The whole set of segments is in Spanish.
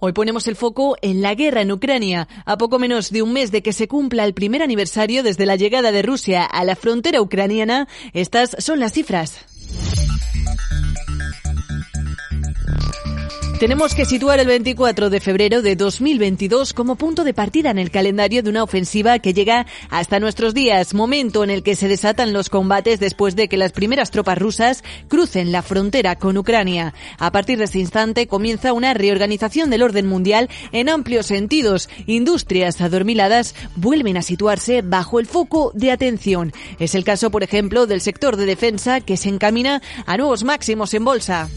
Hoy ponemos el foco en la guerra en Ucrania. A poco menos de un mes de que se cumpla el primer aniversario desde la llegada de Rusia a la frontera ucraniana, estas son las cifras. Tenemos que situar el 24 de febrero de 2022 como punto de partida en el calendario de una ofensiva que llega hasta nuestros días, momento en el que se desatan los combates después de que las primeras tropas rusas crucen la frontera con Ucrania. A partir de ese instante comienza una reorganización del orden mundial en amplios sentidos. Industrias adormiladas vuelven a situarse bajo el foco de atención. Es el caso, por ejemplo, del sector de defensa que se encamina a nuevos máximos en bolsa.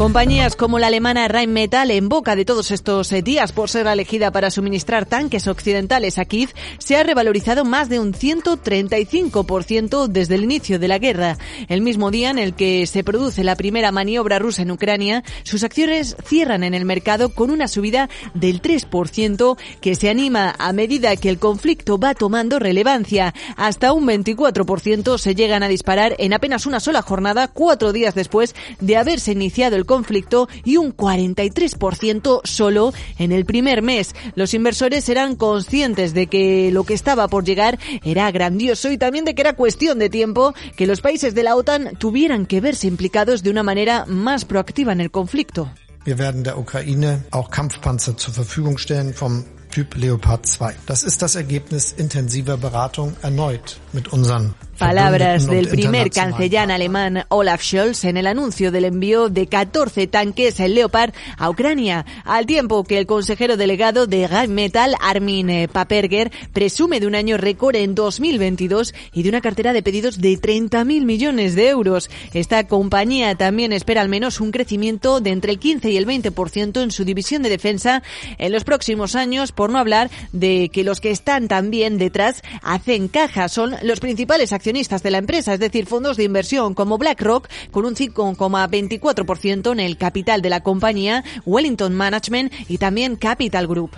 Compañías como la alemana Rheinmetall, en boca de todos estos eh, días por ser elegida para suministrar tanques occidentales a Kiev, se ha revalorizado más de un 135% desde el inicio de la guerra. El mismo día en el que se produce la primera maniobra rusa en Ucrania, sus acciones cierran en el mercado con una subida del 3% que se anima a medida que el conflicto va tomando relevancia. Hasta un 24% se llegan a disparar en apenas una sola jornada, cuatro días después de haberse iniciado el conflicto y un 43% solo en el primer mes. Los inversores eran conscientes de que lo que estaba por llegar era grandioso y también de que era cuestión de tiempo que los países de la OTAN tuvieran que verse implicados de una manera más proactiva en el conflicto. Wir werden der Ukraine auch Kampfpanzer zur Verfügung stellen vom Typ Leopard 2. Das ist das Ergebnis intensiver Beratung erneut Palabras del primer canciller alemán Olaf Scholz en el anuncio del envío de 14 tanques Leopard a Ucrania, al tiempo que el consejero delegado de Metal, Armin eh, Paperger, presume de un año récord en 2022 y de una cartera de pedidos de 30.000 millones de euros. Esta compañía también espera al menos un crecimiento de entre el 15 y el 20% en su división de defensa en los próximos años, por no hablar de que los que están también detrás hacen caja, son los principales accionistas de la empresa, es decir, fondos de inversión como BlackRock con un 5,24% en el capital de la compañía, Wellington Management y también Capital Group.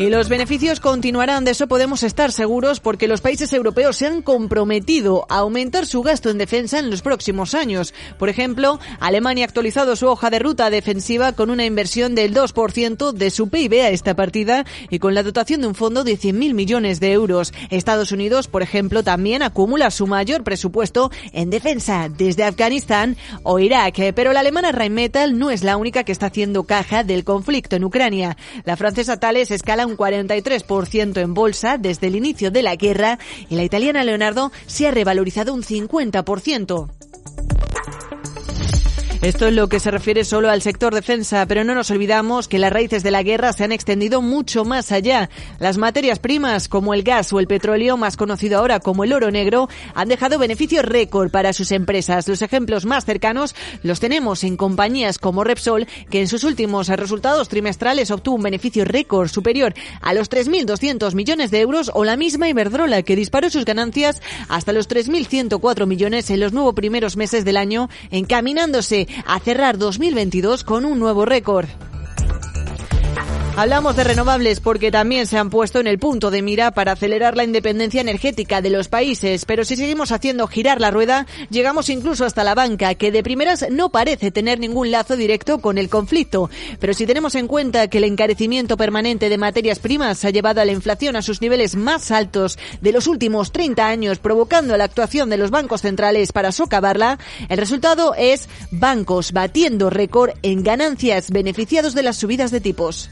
Y los beneficios continuarán, de eso podemos estar seguros, porque los países europeos se han comprometido a aumentar su gasto en defensa en los próximos años. Por ejemplo, Alemania ha actualizado su hoja de ruta defensiva con una inversión del 2% de su PIB a esta partida y con la dotación de un fondo de 100.000 millones de euros. Estados Unidos, por ejemplo, también acumula su mayor presupuesto en defensa desde Afganistán o Irak. Pero la alemana Rheinmetall no es la única que está haciendo caja del conflicto en Ucrania. La francesa Thales escala un 43% en bolsa desde el inicio de la guerra y la italiana Leonardo se ha revalorizado un 50%. Esto es lo que se refiere solo al sector defensa, pero no nos olvidamos que las raíces de la guerra se han extendido mucho más allá. Las materias primas, como el gas o el petróleo, más conocido ahora como el oro negro, han dejado beneficios récord para sus empresas. Los ejemplos más cercanos los tenemos en compañías como Repsol, que en sus últimos resultados trimestrales obtuvo un beneficio récord superior a los 3.200 millones de euros, o la misma Iberdrola, que disparó sus ganancias hasta los 3.104 millones en los nuevos primeros meses del año, encaminándose a cerrar 2022 con un nuevo récord. Hablamos de renovables porque también se han puesto en el punto de mira para acelerar la independencia energética de los países, pero si seguimos haciendo girar la rueda, llegamos incluso hasta la banca, que de primeras no parece tener ningún lazo directo con el conflicto. Pero si tenemos en cuenta que el encarecimiento permanente de materias primas ha llevado a la inflación a sus niveles más altos de los últimos 30 años, provocando la actuación de los bancos centrales para socavarla, el resultado es bancos batiendo récord en ganancias beneficiados de las subidas de tipos.